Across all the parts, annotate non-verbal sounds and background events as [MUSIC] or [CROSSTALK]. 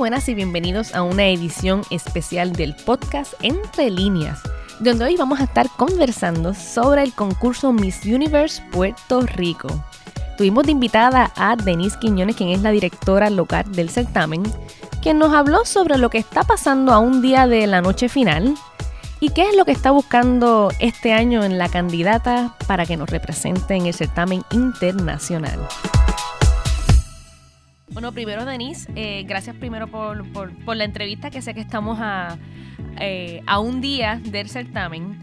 buenas y bienvenidos a una edición especial del podcast Entre Líneas, donde hoy vamos a estar conversando sobre el concurso Miss Universe Puerto Rico. Tuvimos de invitada a Denise Quiñones, quien es la directora local del certamen, quien nos habló sobre lo que está pasando a un día de la noche final y qué es lo que está buscando este año en la candidata para que nos represente en el certamen internacional. Bueno, primero Denise, eh, gracias primero por, la entrevista, que sé que estamos a, eh, a un día del certamen.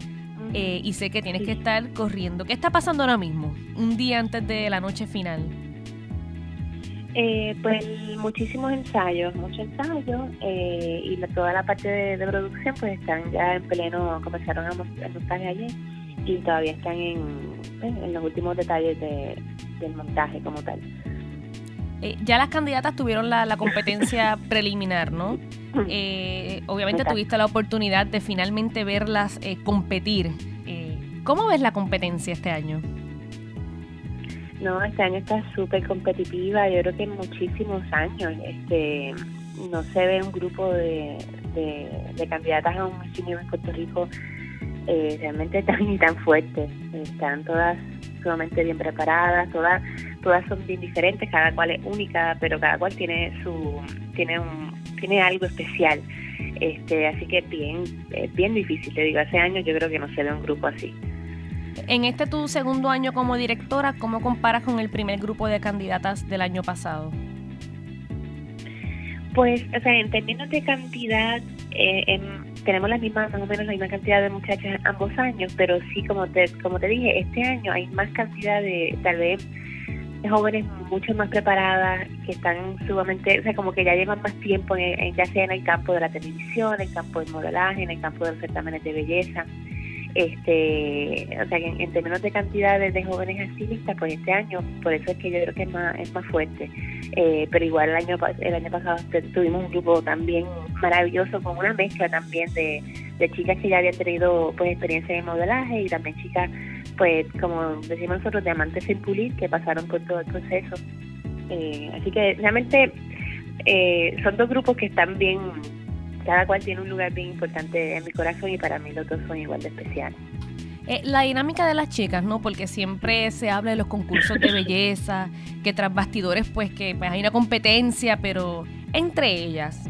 Eh, y sé que tienes que estar corriendo. ¿Qué está pasando ahora mismo, un día antes de la noche final? Eh, pues muchísimos ensayos, muchos ensayos eh, y toda la parte de, producción pues están ya en pleno, comenzaron a montaje ayer y todavía están en, en los últimos detalles del montaje como tal. Ya las candidatas tuvieron la, la competencia [LAUGHS] preliminar, ¿no? Eh, obviamente tuviste la oportunidad de finalmente verlas eh, competir. Eh, ¿Cómo ves la competencia este año? No, este año está súper competitiva. Yo creo que en muchísimos años este, no se ve un grupo de, de, candidatas a un Miss en Puerto Rico realmente tan y tan fuerte. Están todas sumamente bien preparadas, todas todas son bien diferentes, cada cual es única, pero cada cual tiene su tiene un tiene algo especial. Este, así que bien, bien difícil, te digo, hace años yo creo que no se ve un grupo así. En este tu segundo año como directora, ¿cómo comparas con el primer grupo de candidatas del año pasado? Pues, o sea, en términos de cantidad, eh, tenemos la misma, más o menos la misma cantidad de muchachas ambos años, pero sí, como te, como te dije, este año hay más cantidad de, tal vez, jóvenes mucho más preparadas, que están sumamente, o sea, como que ya llevan más tiempo, en, ya sea en el campo de la televisión, en el campo del modelaje, en el campo de los certámenes de belleza. Este, o sea, en, términos de cantidades de jóvenes listas, pues este año, por eso es que yo creo que es más, es más fuerte. Eh, pero igual el año, el año pasado tuvimos un grupo también maravilloso con una mezcla también de, de chicas que ya habían tenido pues experiencia en modelaje y también chicas pues como decimos nosotros, diamantes sin pulir que pasaron por todo el proceso. Eh, así que realmente eh, son dos grupos que están bien, cada cual tiene un lugar bien importante en mi corazón y para mí los dos son igual de especiales. Eh, la dinámica de las chicas, ¿no? Porque siempre se habla de los concursos de belleza, [LAUGHS] que tras bastidores, pues que pues, hay una competencia, pero entre ellas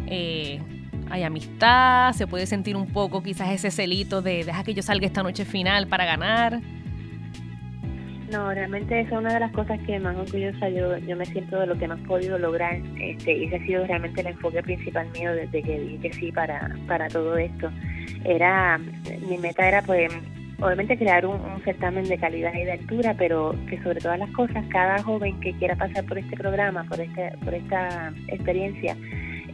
hay amistad, se puede sentir un poco quizás ese celito de deja que yo salga esta noche final para ganar. No, realmente esa es una de las cosas que más orgullosa yo, yo me siento de lo que hemos podido lograr este, y ese ha sido realmente el enfoque principal mío desde que dije que sí para, para todo esto. Era, mi meta era pues obviamente crear un, certamen de calidad y de altura, pero que sobre todas las cosas cada joven que quiera pasar por este programa, por este, por esta experiencia,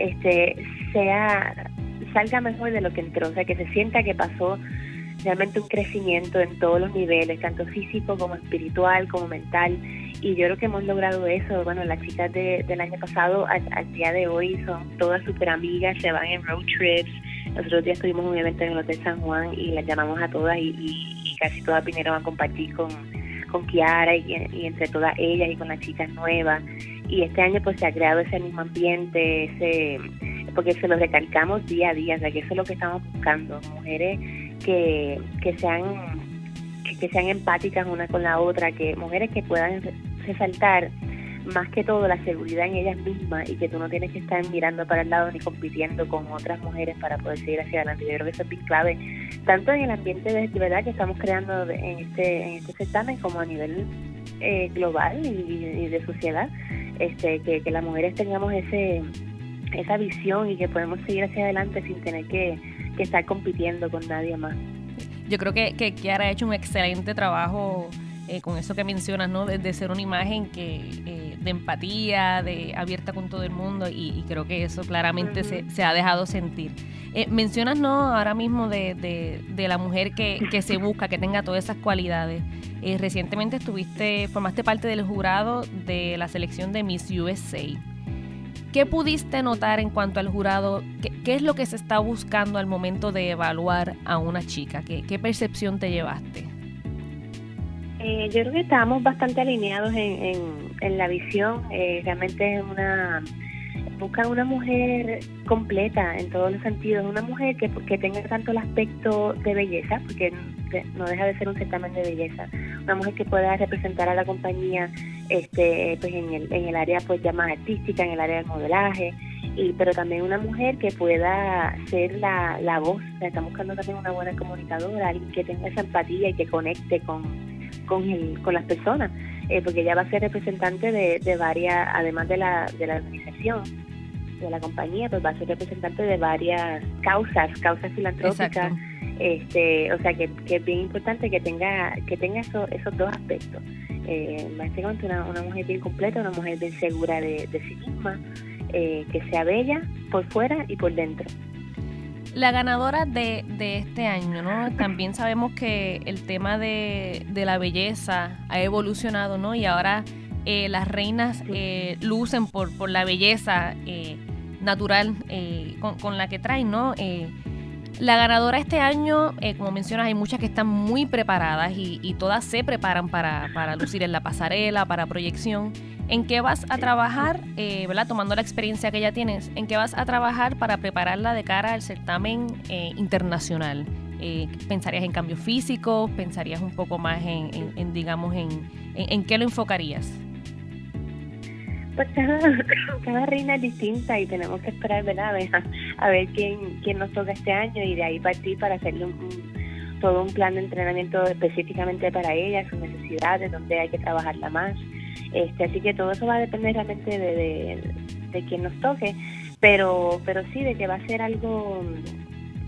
este, sea salga mejor de lo que entró, o sea que se sienta que pasó realmente un crecimiento en todos los niveles, tanto físico como espiritual, como mental. Y yo creo que hemos logrado eso. Bueno, las chicas del año pasado al, día de hoy son todas súper amigas, se van en road trips. Nosotros días tuvimos un evento en el Hotel San Juan y las llamamos a todas y, casi todas vinieron a compartir con, con Kiara y, y, entre todas ellas y con las chicas nuevas. Y este año pues se ha creado ese mismo ambiente, ese porque se lo recalcamos día a día, o sea que eso es lo que estamos buscando, mujeres que, que sean que, sean empáticas una con la otra, que mujeres que puedan resaltar más que todo la seguridad en ellas mismas y que tú no tienes que estar mirando para el lado ni compitiendo con otras mujeres para poder seguir hacia adelante. Yo creo que eso es bien clave, tanto en el ambiente de, verdad que estamos creando en este, en este certamen como a nivel eh, global y, de sociedad, este, que, que las mujeres tengamos ese esa visión y que podemos seguir hacia adelante sin tener que que estar compitiendo con nadie más. Yo creo que, que Kiara ha hecho un excelente trabajo eh, con eso que mencionas, ¿no? De, ser una imagen que eh, de empatía, de abierta con todo el mundo y, creo que eso claramente se, se, ha dejado sentir. Eh, mencionas, ¿no? Ahora mismo de, de, de la mujer que, que, se busca, que tenga todas esas cualidades. recientemente estuviste, formaste parte del jurado de la selección de Miss USA. ¿Qué pudiste notar en cuanto al jurado? ¿Qué, es lo que se está buscando al momento de evaluar a una chica? ¿Qué, percepción te llevaste? Eh, yo creo que estábamos bastante alineados en, la visión. Eh, realmente es una buscan una mujer completa en todos los sentidos, una mujer que tenga tanto el aspecto de belleza, porque no deja de ser un certamen de belleza, una mujer que pueda representar a la compañía este pues en el, en el área pues ya más artística, en el área del modelaje, y pero también una mujer que pueda ser la, la voz, estamos buscando también una buena comunicadora, alguien que tenga esa empatía y que conecte con, con, el, con las personas, eh, porque ella va a ser representante de, de varias, además de la, de la organización, de la compañía, pues va a ser representante de varias causas, causas filantrópicas. Este, o sea que, que, es bien importante que tenga que tenga eso, esos dos aspectos. Eh, básicamente una, una mujer bien completa, una mujer bien segura de, sí misma, eh, que sea bella por fuera y por dentro. La ganadora de, de, este año, ¿no? También sabemos que el tema de, de la belleza ha evolucionado, ¿no? Y ahora eh, las reinas eh, lucen por, por la belleza eh, natural con, con, la que traen, ¿no? La ganadora este año, como mencionas, hay muchas que están muy preparadas y, todas se preparan para, para lucir en la pasarela, para proyección. ¿En qué vas a trabajar, eh, tomando la experiencia que ya tienes, en qué vas a trabajar para prepararla de cara al certamen eh, internacional? Eh, ¿Pensarías en cambios físicos? ¿Pensarías un poco más en, digamos, en, en, qué lo enfocarías? Pues [LAUGHS] cada, cada, reina es distinta y tenemos que esperar, ¿verdad? A ver, quién, quién nos toca este año y de ahí partir para hacerle un, todo un plan de entrenamiento específicamente para ella, sus necesidades, donde hay que trabajarla más. Este, así que todo eso va a depender realmente de, de, de quien nos toque, pero, pero sí, de que va a ser algo,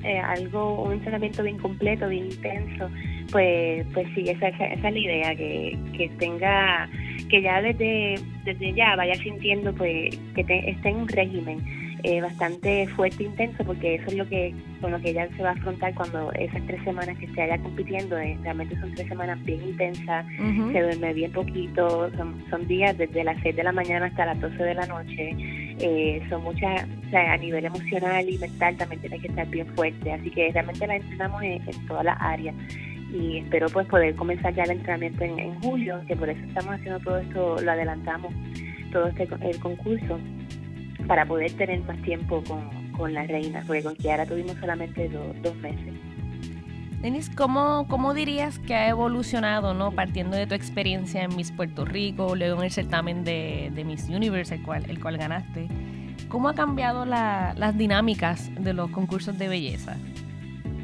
eh, algo, un entrenamiento bien completo, bien intenso, pues, pues sí, esa, esa, esa es la idea, que, que tenga, que ya desde, desde ya vaya sintiendo pues que te, esté en un régimen eh, bastante fuerte e intenso porque eso es lo que con lo que ella se va a afrontar cuando esas tres semanas que esté allá compitiendo eh, realmente son tres semanas bien intensas uh -huh. se duerme bien poquito son, son días desde las 6 de la mañana hasta las 12 de la noche eh, son muchas o sea, a nivel emocional y mental también tiene que estar bien fuerte así que realmente la entrenamos en, en todas las áreas y espero pues poder comenzar ya el entrenamiento en, en julio que por eso estamos haciendo todo esto lo adelantamos todo este el concurso para poder tener más tiempo con, con la reina, porque con Kiara tuvimos solamente do, dos meses. Denis, ¿cómo, ¿cómo dirías que ha evolucionado, no partiendo de tu experiencia en Miss Puerto Rico, luego en el certamen de, de Miss Universe, el cual, el cual ganaste? ¿Cómo ha cambiado la, las dinámicas de los concursos de belleza?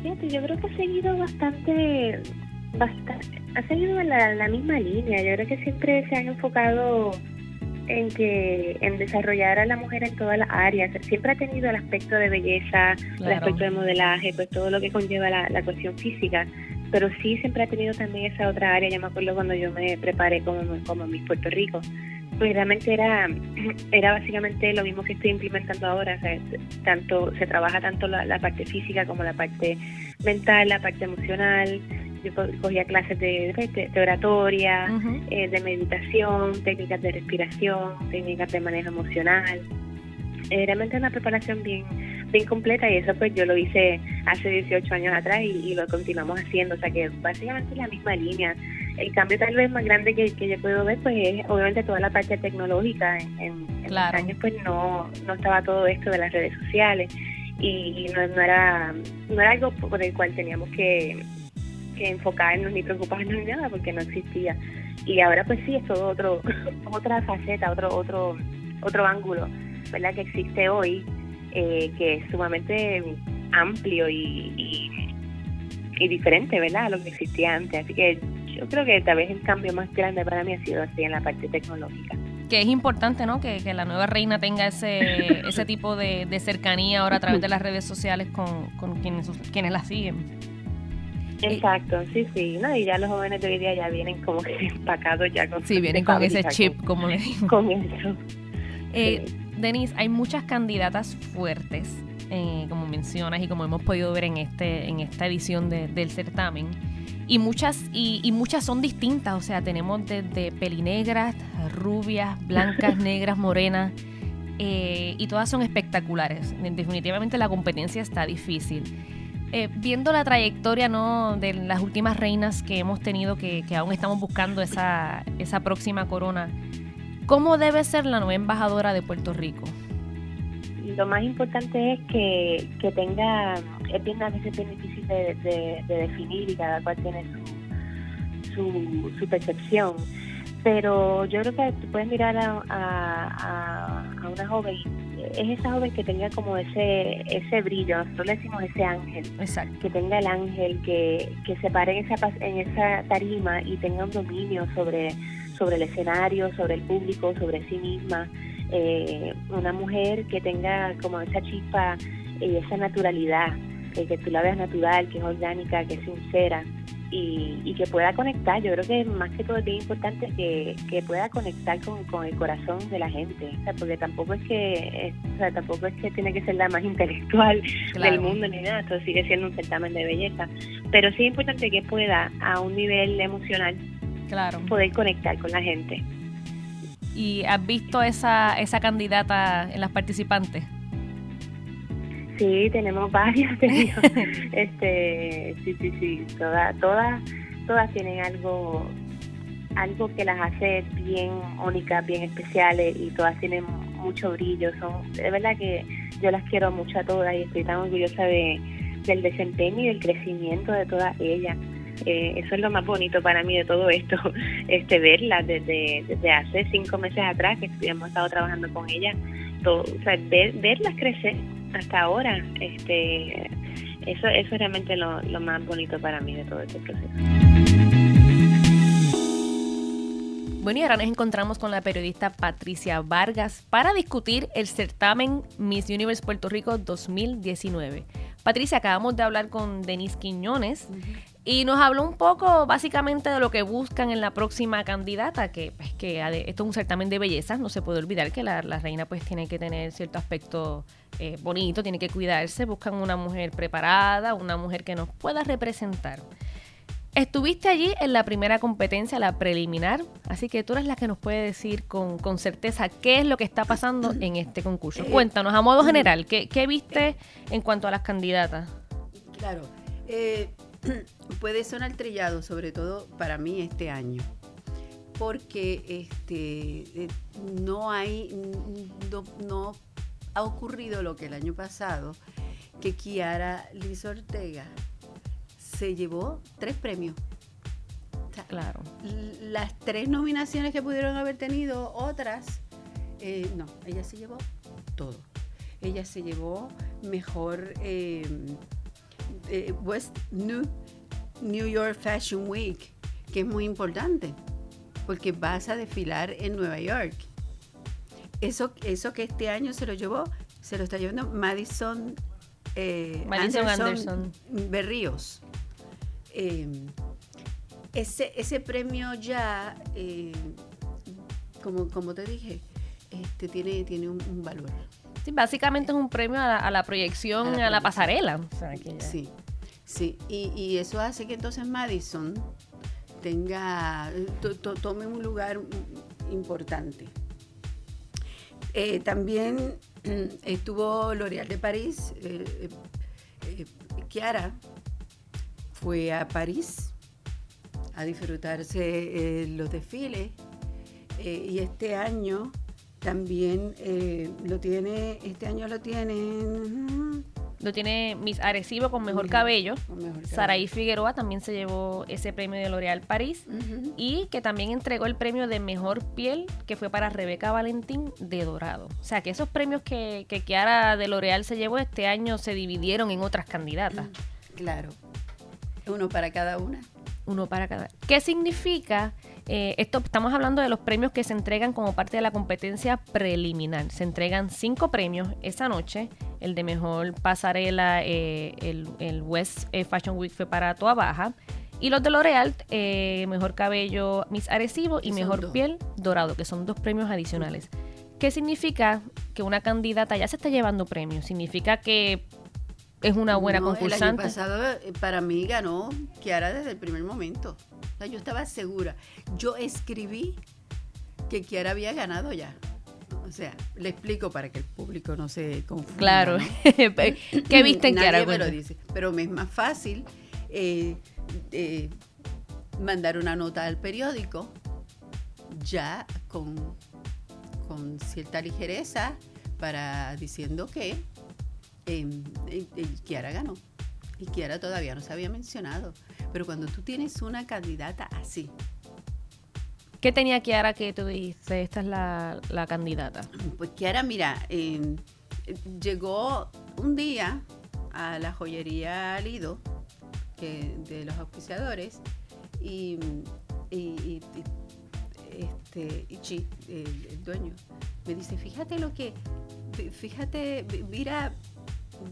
Fíjate, yo creo que ha seguido bastante, bastante ha seguido la, la misma línea. Yo creo que siempre se han enfocado en que en desarrollar a la mujer en todas las áreas. Siempre ha tenido el aspecto de belleza, claro. el aspecto de modelaje, pues todo lo que conlleva la, la, cuestión física, pero sí siempre ha tenido también esa otra área. Yo me acuerdo cuando yo me preparé como, como Miss Puerto Rico, pues realmente era, [CLEARS THROAT] era básicamente lo mismo que estoy implementando ahora. O sea, tanto, se trabaja tanto la, la parte física como la parte mental, la parte emocional, yo cogía clases de, de, de oratoria, uh -huh. eh, de meditación, técnicas de respiración, técnicas de manejo emocional. Eh, realmente una preparación bien bien completa y eso pues yo lo hice hace 18 años atrás y, y, lo continuamos haciendo, o sea que básicamente la misma línea. El cambio tal vez más grande que, que yo puedo ver pues es obviamente toda la parte tecnológica. En, en, claro. en años pues no, no estaba todo esto de las redes sociales y no, no, era, no era algo por el cual teníamos que que enfocarnos ni preocuparnos ni nada porque no existía y ahora pues sí es todo otro [LAUGHS] otra faceta otro otro otro ángulo verdad que existe hoy eh, que es sumamente amplio y, y, y, diferente verdad a lo que existía antes así que yo creo que tal vez el cambio más grande para mí ha sido así en la parte tecnológica que es importante, ¿no? Que, que, la nueva reina tenga ese, [LAUGHS] ese tipo de, de, cercanía ahora a través de las redes sociales con, con quienes, quienes la siguen. Exacto, sí, sí, ¿no? Y ya los jóvenes de hoy día ya vienen como que [LAUGHS] empacados ya con Sí, vienen con ese chip, con, como le digo. Con eso. Eh, sí. Denise, hay muchas candidatas fuertes, eh, como mencionas y como hemos podido ver en este en esta edición de, del certamen. Y muchas, y, y, muchas son distintas, o sea, tenemos desde pelinegras, rubias, blancas, [LAUGHS] negras, morenas, eh, y todas son espectaculares. Definitivamente la competencia está difícil. Eh, viendo la trayectoria ¿no? de las últimas reinas que hemos tenido, que, que, aún estamos buscando esa, esa próxima corona, ¿cómo debe ser la nueva embajadora de Puerto Rico? Lo más importante es que, que tenga, es bien a veces bien difícil de, definir y cada cual tiene su, su, percepción. Pero yo creo que puedes mirar a, a, a, una joven, es esa joven que tenga como ese ese brillo, nosotros le decimos ese ángel, Exacto. que tenga el ángel, que, que se pare en esa, en esa tarima y tenga un dominio sobre, sobre el escenario, sobre el público, sobre sí misma eh, una mujer que tenga como esa chispa y esa naturalidad, eh, que tú la veas natural, que es orgánica, que es sincera y, que pueda conectar. Yo creo que más que todo es bien importante que, pueda conectar con, el corazón de la gente, porque tampoco es que tampoco es que tiene que ser la más [LAUGHS] intelectual del mundo ni nada, esto sigue siendo un certamen de belleza, pero sí es importante que pueda a un nivel emocional claro. poder conectar con la gente. ¿Y has visto esa, esa candidata en las participantes? Sí, tenemos varias. [LAUGHS] este, sí, sí, sí. Todas, todas, todas tienen algo, algo que las hace bien únicas, bien especiales y todas tienen mucho brillo. Son, de verdad que yo las quiero mucho a todas y estoy tan orgullosa de, del desempeño y del crecimiento de todas ellas. Eh, eso es lo más bonito para mí de todo esto, [LAUGHS] este verla desde, desde hace cinco meses atrás que hemos estado trabajando con ella, todo, o sea, ver, verlas crecer hasta ahora, este, eso, eso es realmente lo, lo más bonito para mí de todo este proceso. Bueno, y ahora nos encontramos con la periodista Patricia Vargas para discutir el certamen Miss Universe Puerto Rico 2019. Patricia, acabamos de hablar con Denise Quiñones. Y nos habló un poco básicamente de lo que buscan en la próxima candidata, que, pues, que esto es un certamen de belleza, no se puede olvidar que la, reina pues tiene que tener cierto aspecto eh, bonito, tiene que cuidarse, buscan una mujer preparada, una mujer que nos pueda representar. Estuviste allí en la primera competencia, la preliminar, así que tú eres la que nos puede decir con, con certeza qué es lo que está pasando [COUGHS] en este concurso. Eh, Cuéntanos a modo general, ¿qué, qué viste en cuanto a las candidatas? Claro, eh, [CLEARS THROAT] puede sonar trillado, sobre todo para mí este año, porque este, eh, no hay, no, ha ocurrido lo que el año pasado, que Kiara Liz Ortega se llevó tres premios. claro. Las tres nominaciones que pudieron haber tenido otras, eh, no, ella se llevó todo. Ella se llevó mejor eh, eh, West New, New York Fashion Week, que es muy importante, porque vas a desfilar en Nueva York. Eso, eso que este año se lo llevó, se lo está llevando Madison, eh, Madison Anderson, Berríos. Eh, ese, ese premio ya, como, como te dije, este, tiene, tiene un valor. Sí, básicamente es un premio a la, proyección, a la, pasarela. Sí, sí. Y, eso hace que entonces Madison tenga, tome un lugar importante. Eh, también [CLEARS THROAT] estuvo L'Oréal de París. Eh, eh, Kiara fue a París a disfrutarse los desfiles y este año también eh, lo tiene, este año lo tienen... Lo tiene Miss Arecibo con mejor cabello. Saraí Figueroa también se llevó ese premio de L'Oréal París. Y que también entregó el premio de mejor piel, que fue para Rebeca Valentín de Dorado. O sea que esos premios que, que Kiara de L'Oréal se llevó este año se dividieron en otras candidatas. Claro. Uno para cada una. Uno para cada. ¿Qué significa eh, esto, estamos hablando de los premios que se entregan como parte de la competencia preliminar. Se entregan cinco premios esa noche. El de mejor pasarela, eh, el, West eh, Fashion Week fue para Toa Baja. Y los de L'Oreal, mejor cabello Miss Arecibo y mejor piel dorado, que son dos premios adicionales. ¿Qué significa que una candidata ya se está llevando premios? Significa que es una buena concursante. El año pasado para mí ganó Kiara desde el primer momento yo estaba segura. Yo escribí que Kiara había ganado ya. O sea, le explico para que el público no se confunda. Claro. [LAUGHS] ¿Qué viste en Kiara? Me lo dice. Pero me es más fácil eh, eh, mandar una nota al periódico ya con, con cierta ligereza para diciendo que eh, eh, Kiara ganó. Y Kiara todavía no se había mencionado. Pero cuando tú tienes una candidata así, ¿Qué tenía Kiara que tú dijiste? Esta es la, la candidata. Pues Kiara, mira, em, llegó un día a la joyería Lido, que, de los auspiciadores, y, y, este, Ichi, el, el dueño, me dice, fíjate lo que, fí- fíjate, mira,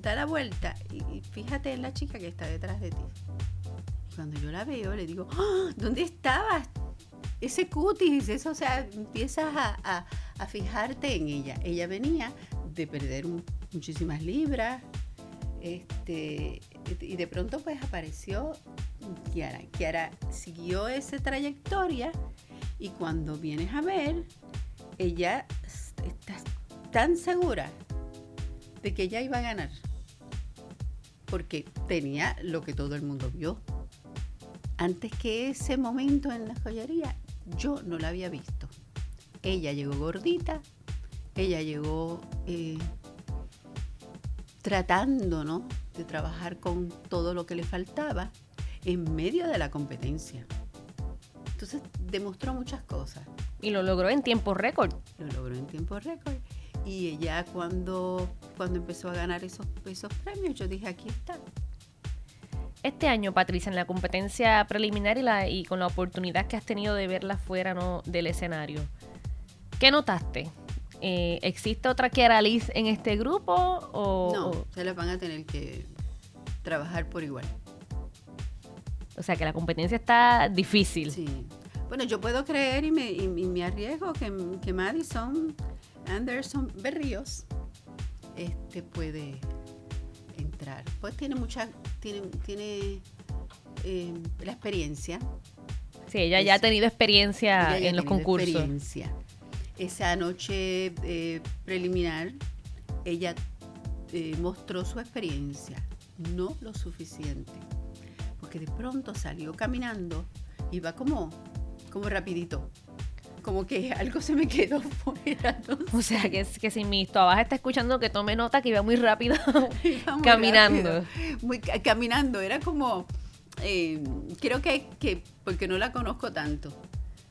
da la vuelta y, fíjate en la chica que está detrás de ti. Y cuando yo la veo, le digo, ¡Ah! ¿dónde estabas? Ese cutis, eso, o sea, empiezas a, a- a fijarte en ella. Ella venía de perder muchísimas libras, este, y de pronto pues apareció Kiara. Kiara siguió esa trayectoria y cuando vienes a ver, ella está tan segura de que ella iba a ganar. Porque tenía lo que todo el mundo vio. Antes que ese momento en la joyería, yo no la había visto. Ella llegó gordita, ella llegó eh, tratando ¿no? de trabajar con todo lo que le faltaba en medio de la competencia. Entonces demostró muchas cosas, Y lo logró en tiempo récord. lo logró en tiempo récord. Y ella cuando, cuando empezó a ganar esos, esos premios, yo dije, aquí está. Este año, Patricia, en la competencia preliminar y, la, y con la oportunidad que has tenido de verla fuera ¿no? del escenario, ¿qué notaste? Eh, ¿Existe otra Kiara Liz en este grupo? O, No, o- se las van a tener que trabajar por igual. o sea, que la competencia está difícil. Sí. Bueno, yo puedo creer y me, y- y me arriesgo que, que Madison Anderson Berríos este, puede entrar. Pues tiene mucha, tiene, tiene eh, la experiencia. Sí, ella ya ha tenido experiencia en los concursos. experiencia. Esa noche eh, preliminar, ella eh, mostró su experiencia, no lo suficiente, porque de pronto salió caminando y va como, como rapidito, como que algo se me quedó [LAUGHS] fuera. no O sea, que, que si mi trabajo está escuchando, que tome nota que iba muy rápido [LAUGHS] Iba muy [LAUGHS] caminando. rápido, muy ca- caminando, era como, eh, creo que, que, porque no la conozco tanto,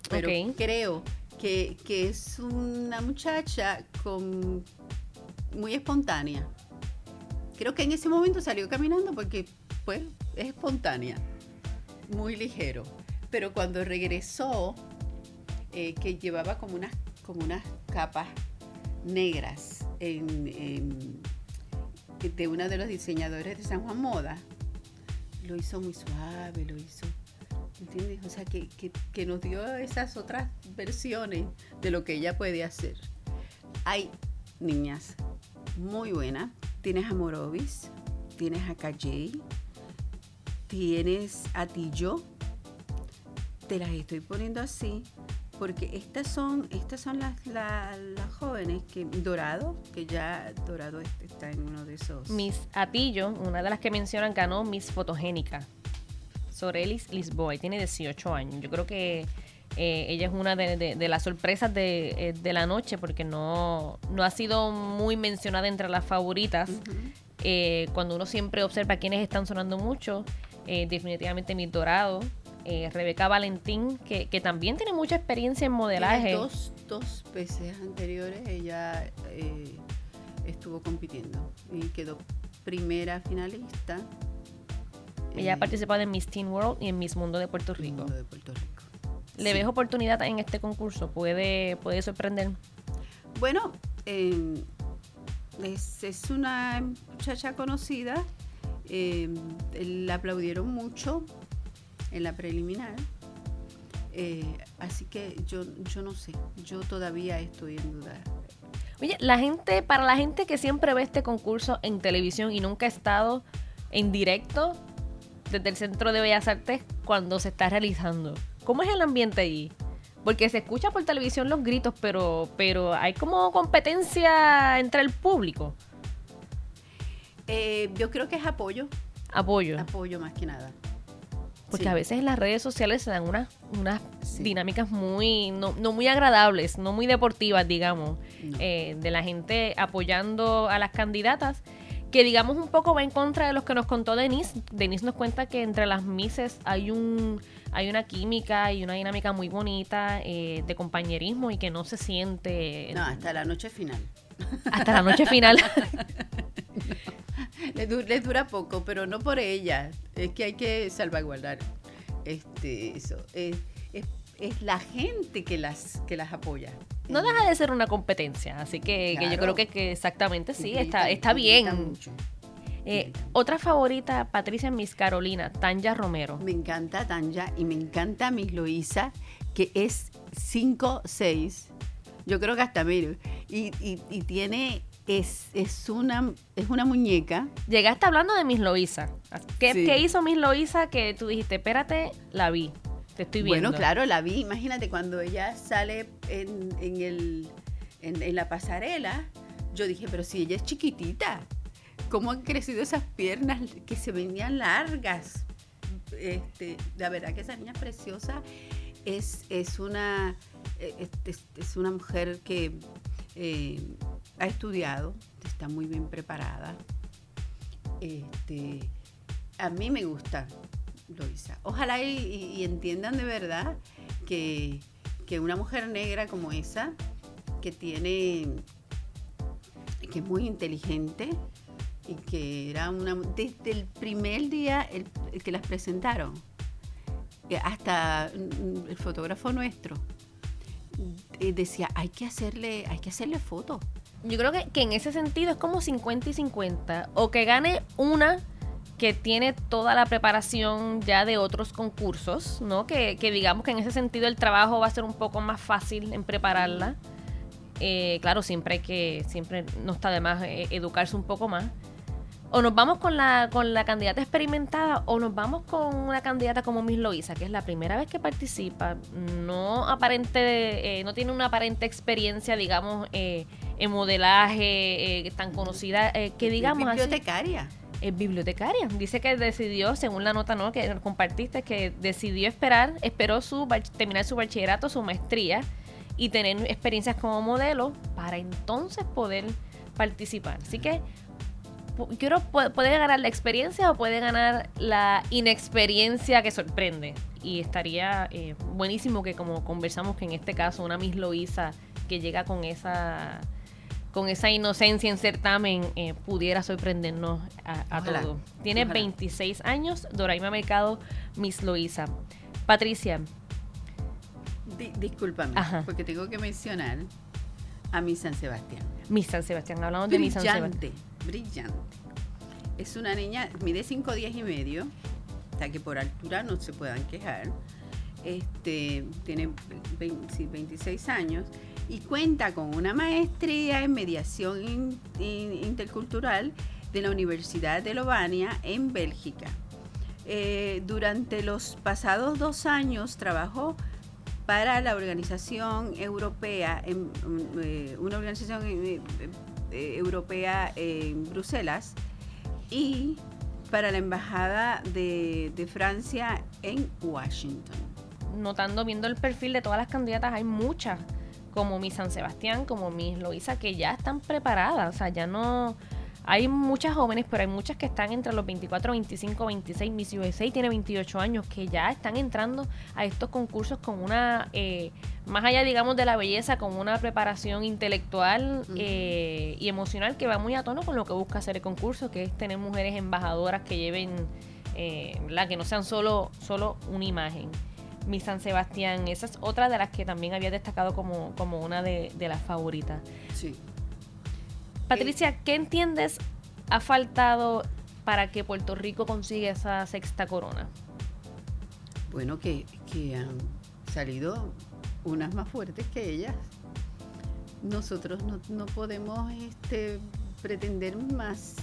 pero creo que, que es una muchacha con, muy espontánea. Creo que en ese momento salió caminando porque, pues, es espontánea, muy ligero. Pero cuando regresó, eh, que llevaba como unas, como unas capas negras de uno de los diseñadores de San Juan Moda, lo hizo muy suave, lo hizo, ¿entiendes? O sea, que, que- nos dio esas otras versiones de lo que ella puede hacer. Hay niñas muy buenas. Tienes a Morovis, tienes a Kajay, tienes a Tillo. Te las estoy poniendo así porque estas son, estas son las, la- las jóvenes que Dorado, que ya Dorado este está en uno de esos. Miss Atillo, una de las que mencionan, ganó Miss Fotogénica. Sorelis Lisboa, y tiene 18 años. Yo creo que eh, ella es una de, de- de las sorpresas de, eh, de la noche porque no, no ha sido muy mencionada entre las favoritas. Eh, cuando uno siempre observa quiénes están sonando mucho, eh, definitivamente Miss Dorado, eh, Rebeca Valentín, que, que también tiene mucha experiencia en modelaje. Dos, dos veces anteriores ella eh, estuvo compitiendo y quedó primera finalista. Ella ha eh, participado en Miss Teen World y en Miss Mundo de Puerto Rico. mundo de Puerto Rico. ¿Le Sí. ves oportunidad en este concurso? ¿Puede, puede sorprender? Bueno, eh, es, es una muchacha conocida. eh, la aplaudieron mucho en la preliminar. eh, así que yo, yo no sé, yo todavía estoy en duda. Oye, la gente, para la gente que siempre ve este concurso en televisión y nunca ha estado en directo desde el Centro de Bellas Artes cuando se está realizando, ¿cómo es el ambiente ahí? Porque se escucha por televisión los gritos, pero, pero hay como competencia entre el público. Eh, yo creo que es apoyo, Apoyo. apoyo más que nada. Porque a veces en las redes sociales se dan unas, unas dinámicas muy, no, no, muy agradables, no muy deportivas, digamos, eh, de la gente apoyando a las candidatas que digamos un poco va en contra de los que nos contó Denise. Denise nos cuenta que entre las Misses hay un hay una química y una dinámica muy bonita eh, de compañerismo y que no se siente... No, hasta la noche final. Hasta la noche final. [LAUGHS] les, dura, poco, pero no por ella. Es que hay que salvaguardar este, eso. Es, la gente que las, que las apoya. No deja de ser una competencia, así que, yo creo que, que exactamente sí, está, está bien. Eh, otra favorita, Patricia Miss Carolina, Tanya Romero. Me encanta Tanya y me encanta Miss Loisa, que es 5'6". Yo creo que hasta menos. Y, y, tiene es, es, una, es una muñeca. Llegaste hablando de Miss Loisa. ¿Qué, hizo Miss Loisa que tú dijiste, espérate, la vi, te estoy viendo? Bueno, claro, la vi. Imagínate cuando ella sale en, en, el, en la pasarela, yo dije, pero si ella es chiquitita cómo han crecido esas piernas que se venían largas. Este, la verdad que esa niña preciosa es, es, una, es, una mujer que eh, ha estudiado, está muy bien preparada. Este, a mí me gusta Loisa. Ojalá y, entiendan de verdad que, que, una mujer negra como esa, que tiene, que es muy inteligente, y que era una desde el primer día el, que las presentaron hasta mm, el fotógrafo nuestro eh, decía hay que hacerle hay que hacerle foto yo creo que, que en ese sentido es como 50 y 50 o que gane una que tiene toda la preparación ya de otros concursos, ¿no? Que, que, digamos que en ese sentido el trabajo va a ser un poco más fácil en prepararla. Eh, claro, siempre hay que, siempre no está de más educarse un poco más o nos vamos con la, con la candidata experimentada o nos vamos con una candidata como Miss Loisa, que es la primera vez que participa, no aparente, eh, no tiene una aparente experiencia, digamos, eh, en modelaje eh, tan conocida, que digamos es bibliotecaria. es bibliotecaria. Dice que decidió, según la nota ¿no? que compartiste, que decidió esperar, esperó su terminar su bachillerato, su maestría y tener experiencias como modelo para entonces poder participar. Así que quiero, puede ganar la experiencia o puede ganar la inexperiencia que sorprende. Y estaría eh, buenísimo que como conversamos que en este caso una Miss Loisa que llega con esa con esa inocencia en certamen eh, pudiera sorprendernos a, todos. Tiene 26 años, Doraima Mercado, Miss Loisa. Patricia. discúlpame, porque tengo que mencionar a Miss San Sebastián. Miss San Sebastián, hablamos de Miss San Sebastián brillante. Es una niña, mide 5 días y medio, sea que por altura no se puedan quejar. Este, tiene 26 años y cuenta con una maestría en mediación intercultural de la Universidad de Lovania en Bélgica. Eh, durante los pasados dos años trabajó para la organización europea, eh, una organización eh, europea en Bruselas y para la Embajada de, Francia en Washington. Notando, viendo el perfil de todas las candidatas, hay muchas, como mi San Sebastián, como mi Loisa, que ya están preparadas, o sea, ya no hay muchas jóvenes, pero hay muchas que están entre los 24, 25, 26. Miss USA tiene 28 años, que ya están entrando a estos concursos con una, eh, más allá, digamos, de la belleza, con una preparación intelectual eh, y emocional que va muy a tono con lo que busca hacer el concurso, que es tener mujeres embajadoras que lleven, eh, la que no sean solo, solo una imagen. Miss San Sebastián, esa es otra de las que también había destacado como, como una de, de las favoritas. Sí. Patricia, ¿qué entiendes ha faltado para que Puerto Rico consiga esa sexta corona? Bueno, que, han salido unas más fuertes que ellas. Nosotros no, podemos este, pretender más.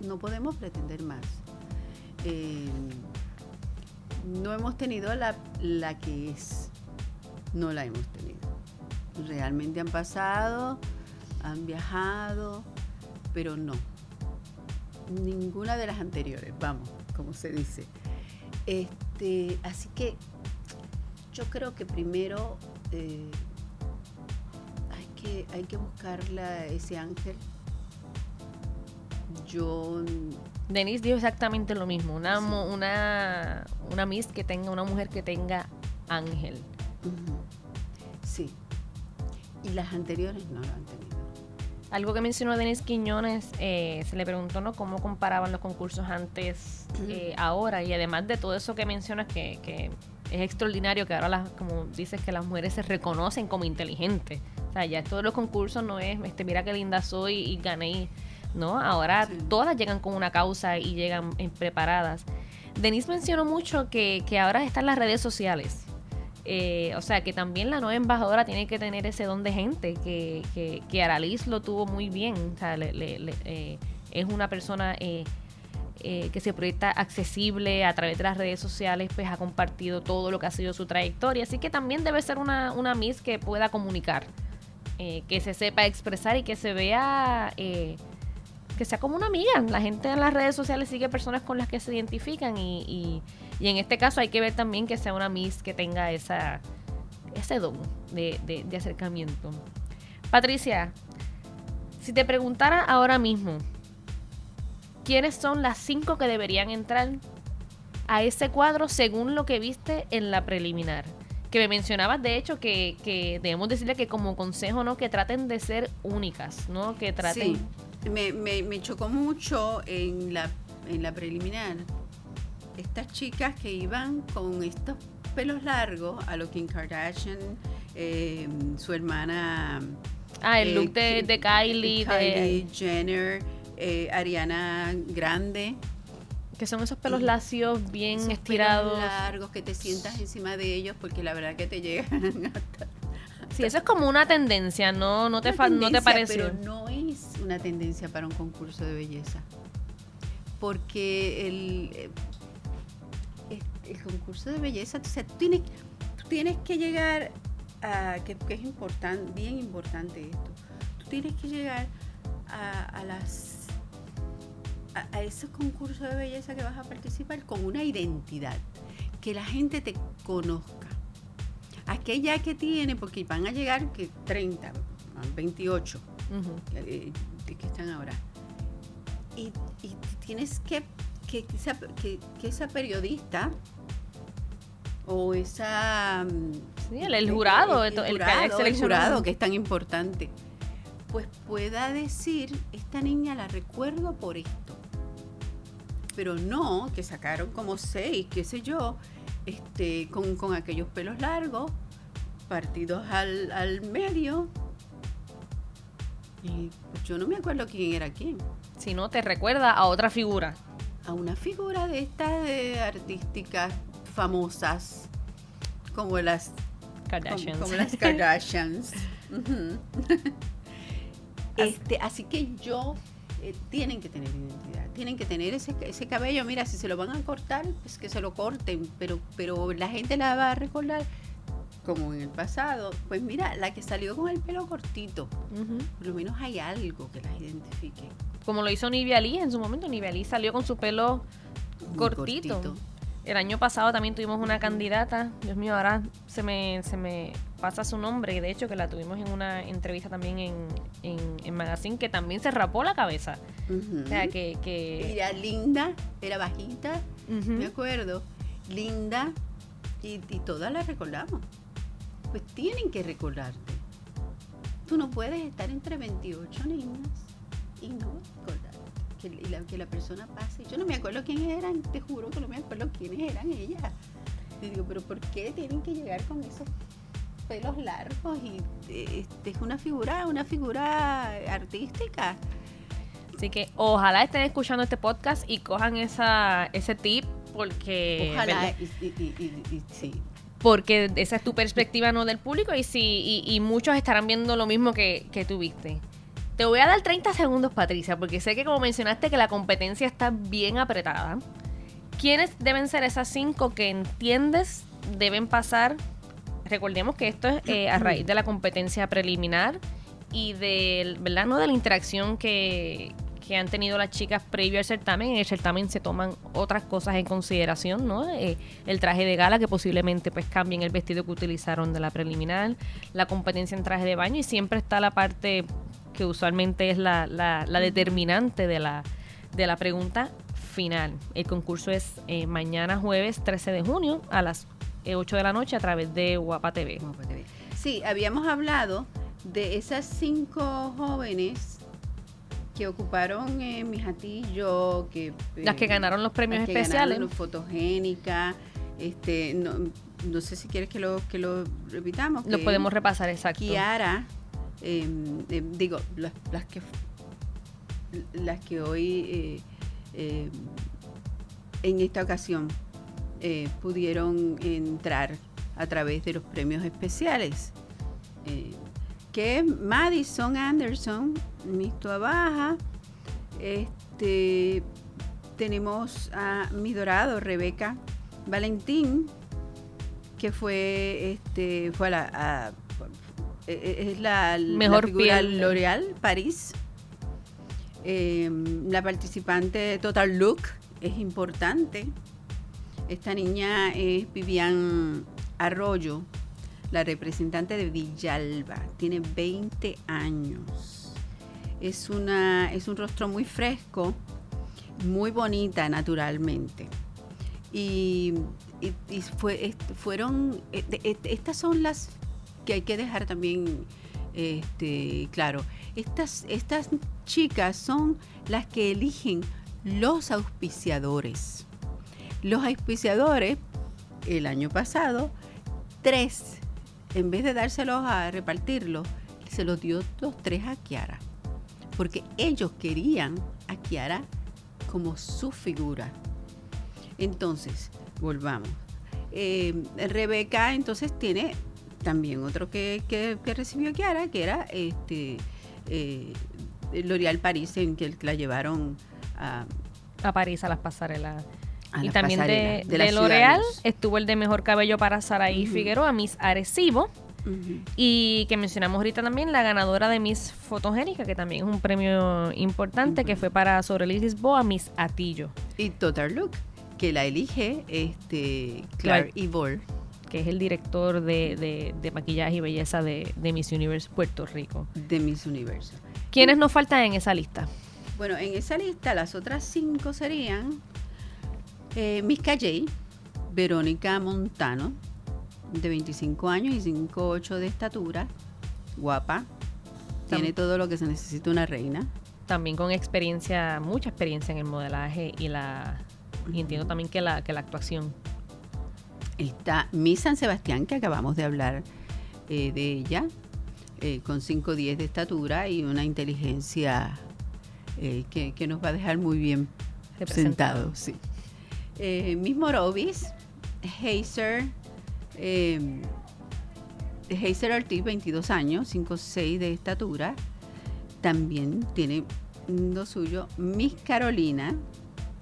No podemos pretender más. Eh, no hemos tenido la, la que es. No la hemos tenido. Realmente han pasado han viajado, pero no. Ninguna de las anteriores, vamos, como se dice. Este, así que yo creo que primero eh, hay, que, hay que buscarla ese ángel. Yo Denise dijo exactamente lo mismo, una, mo- una, una Miss que tenga, una mujer que tenga ángel. Sí. Y las anteriores no lo han tenido. Algo que mencionó Denise Quiñones, eh, se le preguntó ¿no? cómo comparaban los concursos antes, eh, ahora, y además de todo eso que mencionas, que, que es extraordinario que ahora, las, como dices, que las mujeres se reconocen como inteligentes. O sea, ya todos los concursos no es, este, mira qué linda soy y gané, ¿no? Ahora Sí. todas llegan con una causa y llegan eh, preparadas. Denise mencionó mucho que, que ahora están las redes sociales. Eh, o sea, que también la nueva embajadora tiene que tener ese don de gente, que, que, que Araliz lo tuvo muy bien. O sea, le- le- le- eh, es una persona eh, eh, que se proyecta accesible a través de las redes sociales, pues ha compartido todo lo que ha sido su trayectoria. Así que también debe ser una, una Miss que pueda comunicar, eh, que se sepa expresar y que se vea... que sea como una amiga. La gente en las redes sociales sigue personas con las que se identifican y, y- en este caso hay que ver también que sea una Miss que tenga esa, ese don de, de- de acercamiento. Patricia, si te preguntara ahora mismo, ¿quiénes son las cinco que deberían entrar a ese cuadro según lo que viste en la preliminar? Que me mencionabas, de hecho, que, que debemos decirle que como consejo, ¿no? Que traten de ser únicas, ¿no? Que traten... Sí, me, me, me chocó mucho en la, en la preliminar estas chicas que iban con estos pelos largos a lo Kim Kardashian, eh, su hermana Ah, el eh, look de, Kylie, de- Kylie Jenner, eh, Ariana Grande. que son esos pelos lacios bien esos estirados. pelos largos que te sientas encima de ellos porque la verdad que te llegan hasta Sí, eso es como una tendencia, no, no te, fa- no te pareció. Pero no es una tendencia para un concurso de belleza. Porque el, eh, el, concurso de belleza, o sea, tú tienes, tú tienes que llegar a, que, que es importante, bien importante esto, tú tienes que llegar a, a las a, a esos concursos de belleza que vas a participar con una identidad, que la gente te conozca. Aquella que tiene, porque van a llegar que 30, 28 Ujú. eh, que están ahora. Y, y tienes que que esa, que, que esa periodista o esa mm, Sí, el, el jurado, el, el, jurado, jurado, que es tan importante, pues pueda decir, esta niña la recuerdo por esto. Pero no, que sacaron como seis, qué sé yo, este, con, con aquellos pelos largos, partidos al, al medio. Y pues, yo no me acuerdo quién era quién. Si no, te recuerda a otra figura. A una figura de estas de artísticas famosas, como las Kardashians. como, como las Kardashians. [LAUGHS] [LAUGHS] Este, así que yo eh, tienen que tener identidad, tienen que tener ese, ese cabello. Mira, si se lo van a cortar, pues que se lo corten, pero, pero la gente la va a recordar como en el pasado. Pues mira, la que salió con el pelo cortito, por lo menos hay algo que las identifique. Como lo hizo Nivea Lee en su momento. Nivea Lee salió con su pelo cortito. El año pasado también tuvimos una candidata, Dios mío, ahora se me, se me pasa su nombre, de hecho que la tuvimos en una entrevista también en, en, en Magazine, que también se rapó la cabeza. O sea, que... que Era linda, era bajita, me acuerdo, linda, y, y todas la recordamos. Pues tienen que recordarte. Tú no puedes estar entre 28 niñas y no recordarte. Que, la, que la persona pase. Yo no me acuerdo quiénes eran, te juro que no me acuerdo quiénes eran ellas. Y digo, pero ¿por qué tienen que llegar con esos pelos largos? Y este, es una figura, una figura artística. Así que ojalá estén escuchando este podcast y cojan esa, ese tip porque... Ojalá, y- y- y- y- sí. Porque esa es tu perspectiva, no del público, y sí, y, y muchos estarán viendo lo mismo que, que tú viste. Te voy a dar 30 segundos, Patricia, porque sé que como mencionaste que la competencia está bien apretada. ¿Quiénes deben ser esas cinco que entiendes deben pasar? Recordemos que esto es eh, a raíz de la competencia preliminar y del, ¿verdad? No de la interacción que, que han tenido las chicas previo al certamen. En el certamen se toman otras cosas en consideración, ¿no? Eh, el traje de gala, que posiblemente pues cambien el vestido que utilizaron de la preliminar, la competencia en traje de baño y siempre está la parte que usualmente es la, la, determinante de la, de la pregunta final. El concurso es eh, mañana jueves 13 de junio a las 8 de la noche a través de Guapa. Guapa TV. Sí, habíamos hablado de esas cinco jóvenes que ocuparon eh, mi jatillo, que las que eh, ganaron los premios las que especiales, ganaron fotogénica, este, no, no, sé si quieres que lo que lo repitamos. Lo podemos repasar, exacto. Kiara, em, digo, las, que las que hoy eh, em, en esta ocasión pudieron entrar a través de los premios especiales que es Madison Anderson, Miss Baja. Este, tenemos a mi dorado, Rebeca Valentín, que fue, este, fue la, e, e, es la mejor figura L'Oreal París. Em, la participante Total Look es importante. Esta niña es Vivian Arroyo, la representante de Villalba. Tiene 20 años. Es, una, es un rostro muy fresco, muy bonita naturalmente. Y, fue, fueron, e, e, estas son las que hay que dejar también este, claro. Estas, estas chicas son las que eligen los auspiciadores. Los auspiciadores, el año pasado, tres en vez de dárselos a repartirlos, se los dio los tres a Kiara. Porque ellos querían a Kiara como su figura. Entonces, volvamos. Eh, Rebeca entonces tiene también otro que, recibió Kiara, que era este eh, L'Oréal París, en que la llevaron a, a París a las pasarelas y también de, de, L'Oreal estuvo el de mejor cabello para Saraí Figueroa, Miss Arecibo. Y que mencionamos ahorita también la ganadora de Miss Fotogénica, que también es un premio importante, que fue para Sorelisis Boa, Miss Atillo. Y Total Look, que la elige este Clark Ivor. Que es el director de, maquillaje y belleza de, Miss Universe Puerto Rico. De Miss Universe. ¿Quiénes nos faltan en esa lista? Bueno, en esa lista las otras cinco serían eh, Miss J, Verónica Montano, de 25 años y 5'8 de estatura, guapa, tiene todo lo que se necesita una reina. También con experiencia, mucha experiencia en el modelaje y la y entiendo también que la, que la actuación. Está Miss San Sebastián, que acabamos de hablar eh, de ella, eh, con 5'10 de estatura y una inteligencia eh, que, que, nos va a dejar muy bien representados. Sí eh, Miss Morovis, Heiser, eh, Ortiz, 22 años, 5'6 de estatura, también tiene lo suyo. Miss Carolina,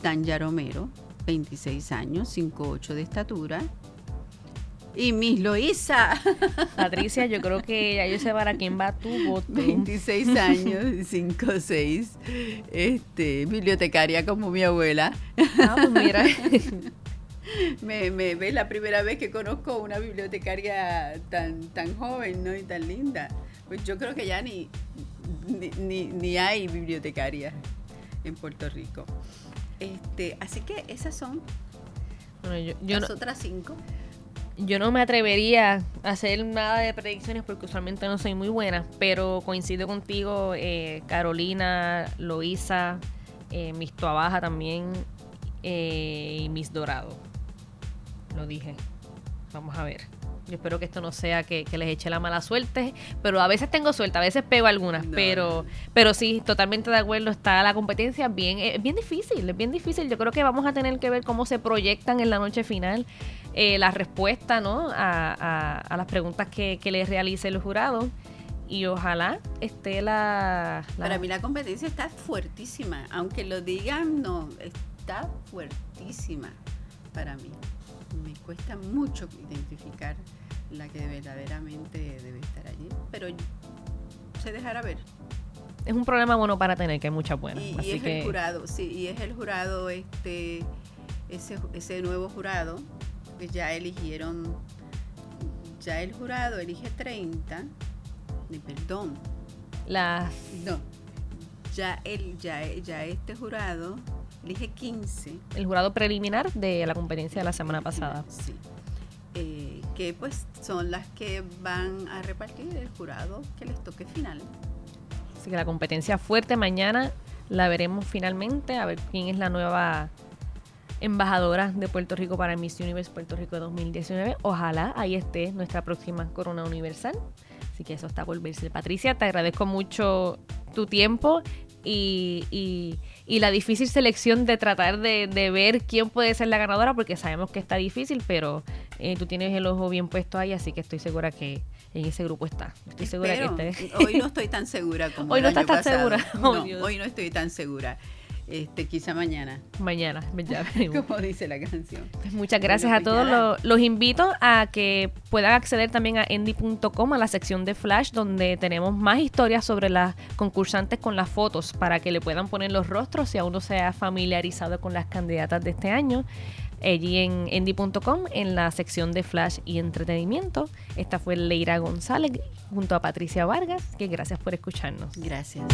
Tanya Romero, 26 años, 5'8 de estatura. Y Miss Loisa. [LAUGHS] Patricia, yo creo que ya yo sé para quién va tu voto. 26 años, 5 6. Este, bibliotecaria como mi abuela. Ah, pues mira. [LAUGHS] me, me ve la primera vez que conozco una bibliotecaria tan, tan joven ¿no? y tan linda. Pues yo creo que ya ni, ni, ni, hay bibliotecaria en Puerto Rico. Este, así que esas son las otras cinco yo no me atrevería a hacer nada de predicciones porque usualmente no soy muy buena, pero coincido contigo, eh, Carolina, Loisa, eh, Miss Tuabaja también eh, y Miss Dorado. Lo dije. Vamos a ver. Yo espero que esto no sea que, les eche la mala suerte, pero a veces tengo suerte, a veces pego algunas, pero pero sí, totalmente de acuerdo, está la competencia bien, es bien difícil, es bien difícil. Yo creo que vamos a tener que ver cómo se proyectan en la noche final eh, la respuesta ¿no? a, a, las preguntas que, que les realice el jurado y ojalá esté la, Para mí la competencia está fuertísima, aunque lo digan, no, está fuertísima para mí. Me cuesta mucho identificar la que verdaderamente debe estar allí, pero se dejará ver. es un problema bueno para tener, que hay muchas buenas. Y, Así es que, el jurado, sí, y es el jurado, este, ese, ese nuevo jurado, que ya eligieron, ya el jurado elige 30, ni perdón, las no, ya, el, ya, ya este jurado elige 15. el jurado preliminar de la competencia de la semana pasada. Sí. Eh, que pues son las que van a repartir el jurado que les toque final. Así que la competencia fuerte mañana la veremos finalmente, a ver quién es la nueva embajadora de Puerto Rico para Miss Universe Puerto Rico 2019. Ojalá ahí esté nuestra próxima corona universal. Así que eso está por verse. Patricia, te agradezco mucho tu tiempo y, y- y la difícil selección de tratar de, de ver quién puede ser la ganadora, porque sabemos que está difícil, pero eh, tú tienes el ojo bien puesto ahí, así que estoy segura que en ese grupo está. Estoy segura Espero. que esté. Hoy no estoy tan segura como [LAUGHS] Hoy no el estás año tan pasado. segura. Oh, No, hoy no estoy tan segura. Este, quizá mañana, Mañana, [LAUGHS] ya [LAUGHS] veremos. como dice la canción. Pues muchas gracias Bueno, a todos. los invito a que puedan acceder también a endy.com, a la sección de Flash, donde tenemos más historias sobre las concursantes con las fotos para que le puedan poner los rostros si aún no se ha familiarizado con las candidatas de este año. Allí en endy.com, en la sección de Flash y entretenimiento. Esta fue Leira González junto a Patricia Vargas, que gracias por escucharnos. Gracias.